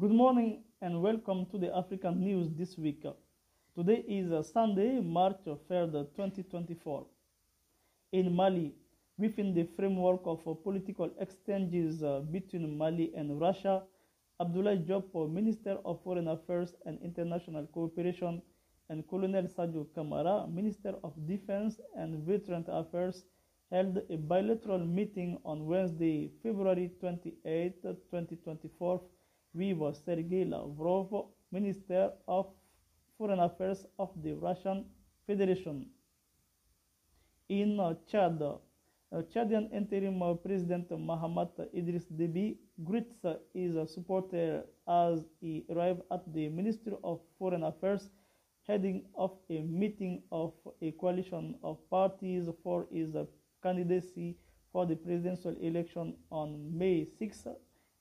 Good morning and welcome to the African News this week. Today is uh, Sunday, March 3rd, 2024. In Mali, within the framework of uh, political exchanges uh, between Mali and Russia, Abdoulaye Diop, Minister of Foreign Affairs and International Cooperation, and Colonel Sadio Kamara, Minister of Defense and Veteran Affairs, held a bilateral meeting on Wednesday, February 28, 2024, with Sergei Lavrov, Minister of Foreign Affairs of the Russian Federation. In uh, Chad, uh, Chadian interim uh, President Mahamat Idris Deby greets his supporter as he arrived at the Ministry of Foreign Affairs heading off a meeting of a coalition of parties for his candidacy for the presidential election on May 6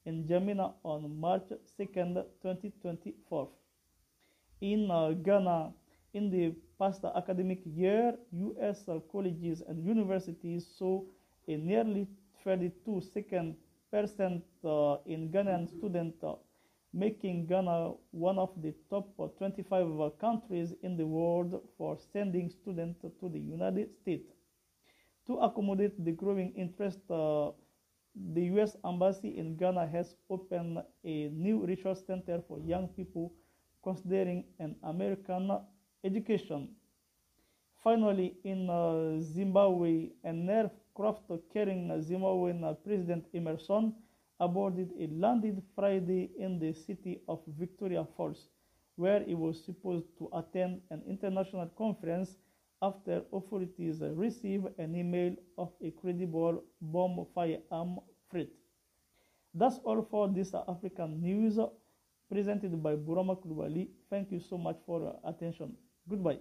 in N'Djamena on March 2nd, 2024. In uh, Ghana, in the past academic year, U.S. colleges and universities saw a nearly 32 second percent uh, in Ghanaian students, uh, making Ghana one of the top 25 countries in the world for sending students to the United States. To accommodate the growing interest uh, the U.S. Embassy in Ghana has opened a new resource center for young people considering an American education. Finally, in uh, Zimbabwe, an aircraft carrying Zimbabwean President Emmerson aborted a landed Friday in the city of Victoria Falls, where he was supposed to attend an international conference after authorities receive an email of a credible bomb firearm threat. That's all for this African news presented by Bourama Coulibaly. Thank you so much for your attention. Goodbye.